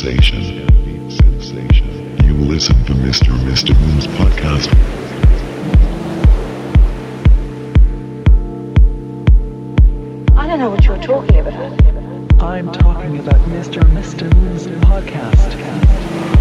sensation. You listen to Mr. Mr. Moon's podcast. I don't know what you're talking about. I'm talking about Mr. Mr. Moon's podcast.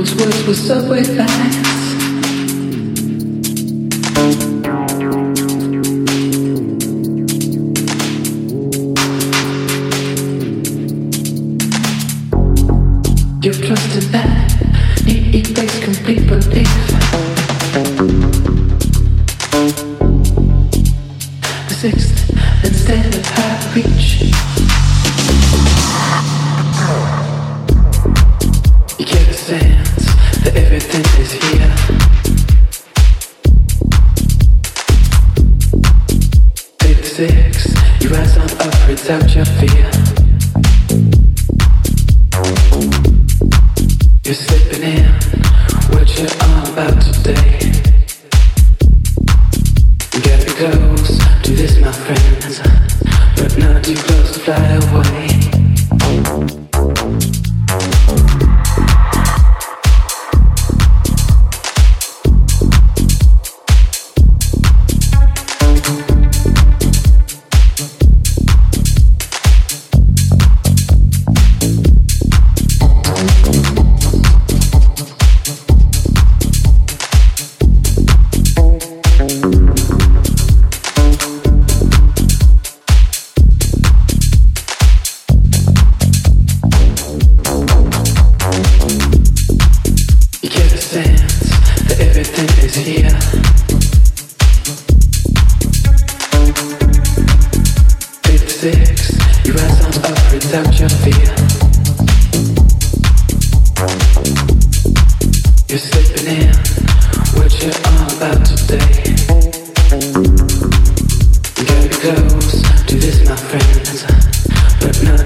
people's words were subway lines.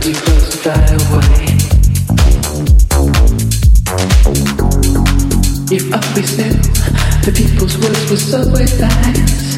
You're always new. The people's words were so advised.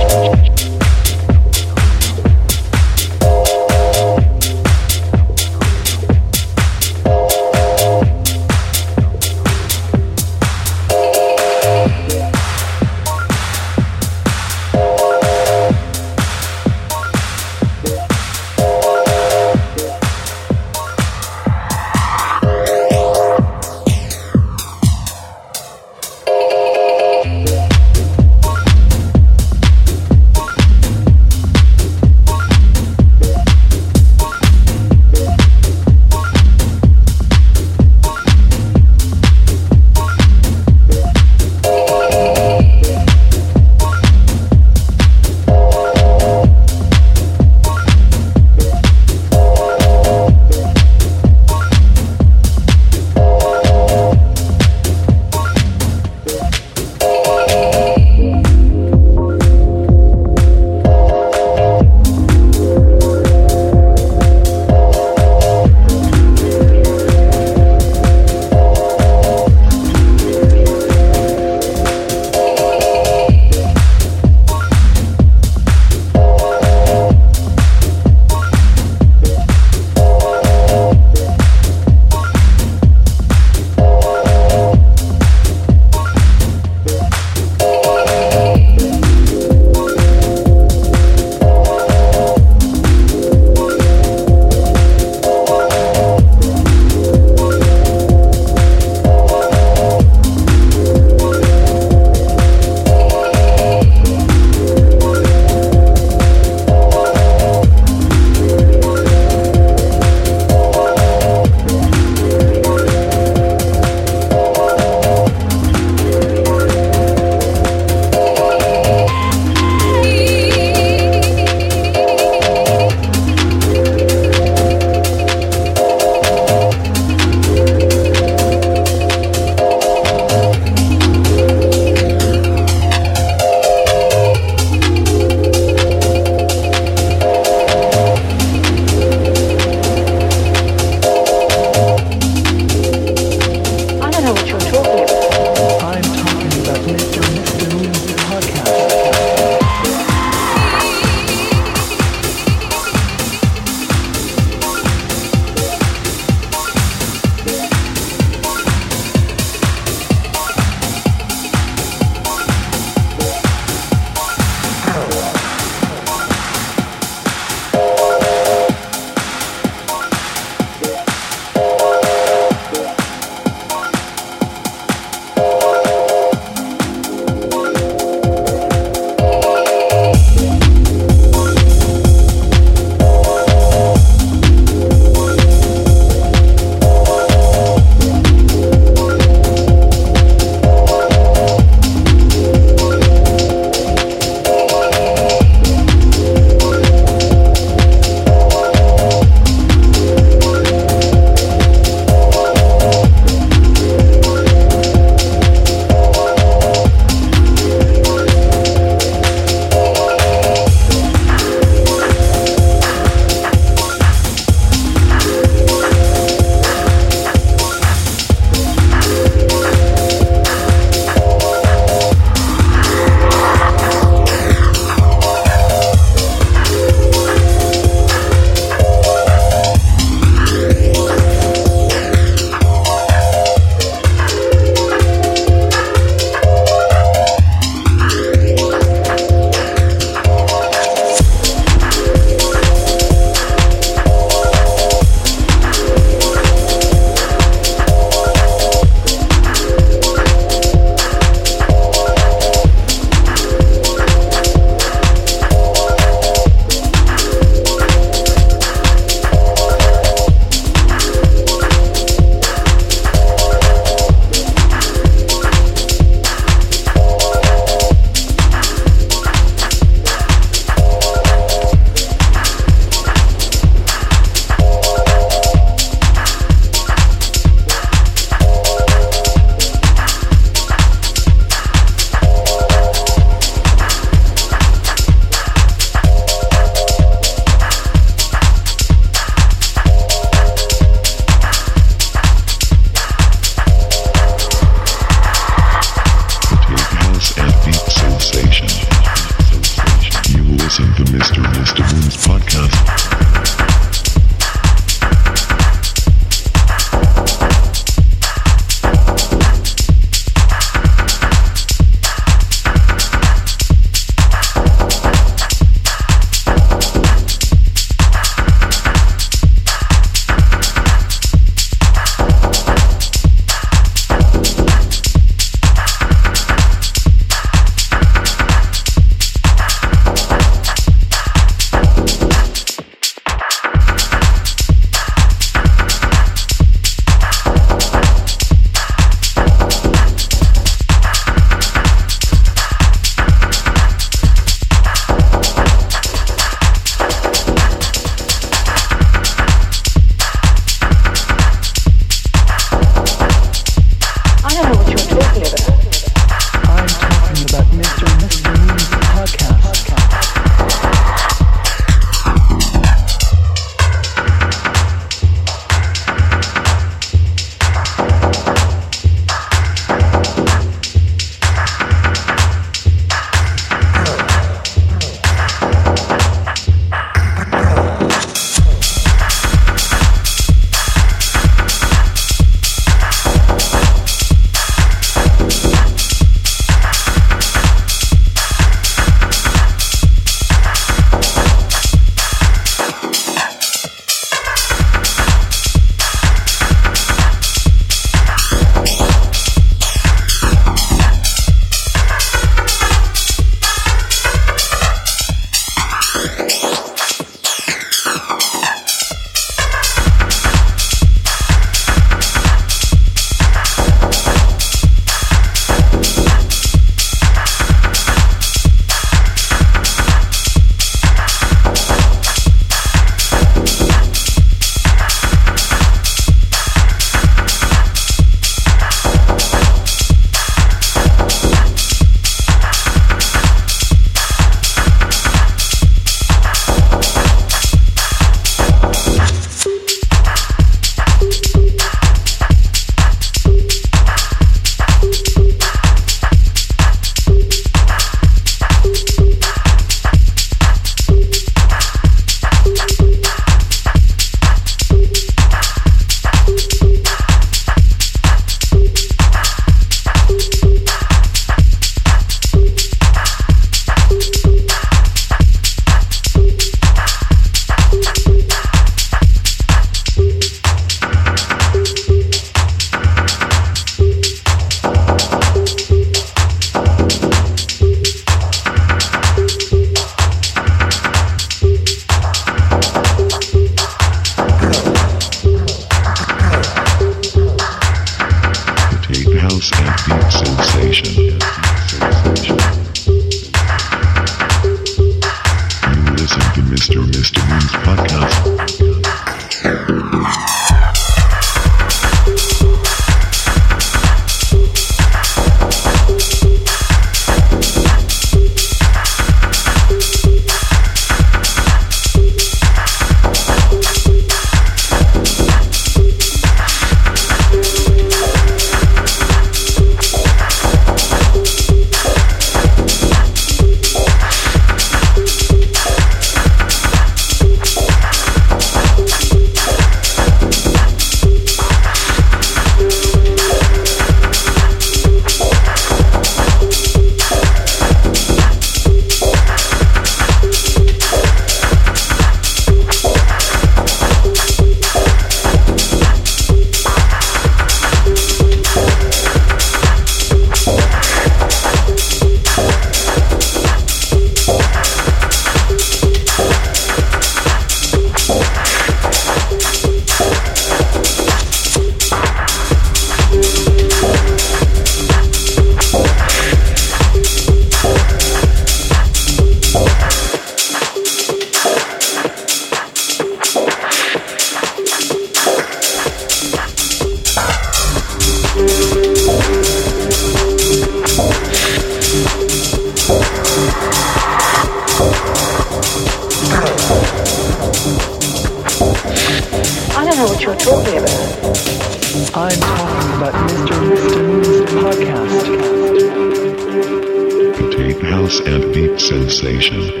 Sensation.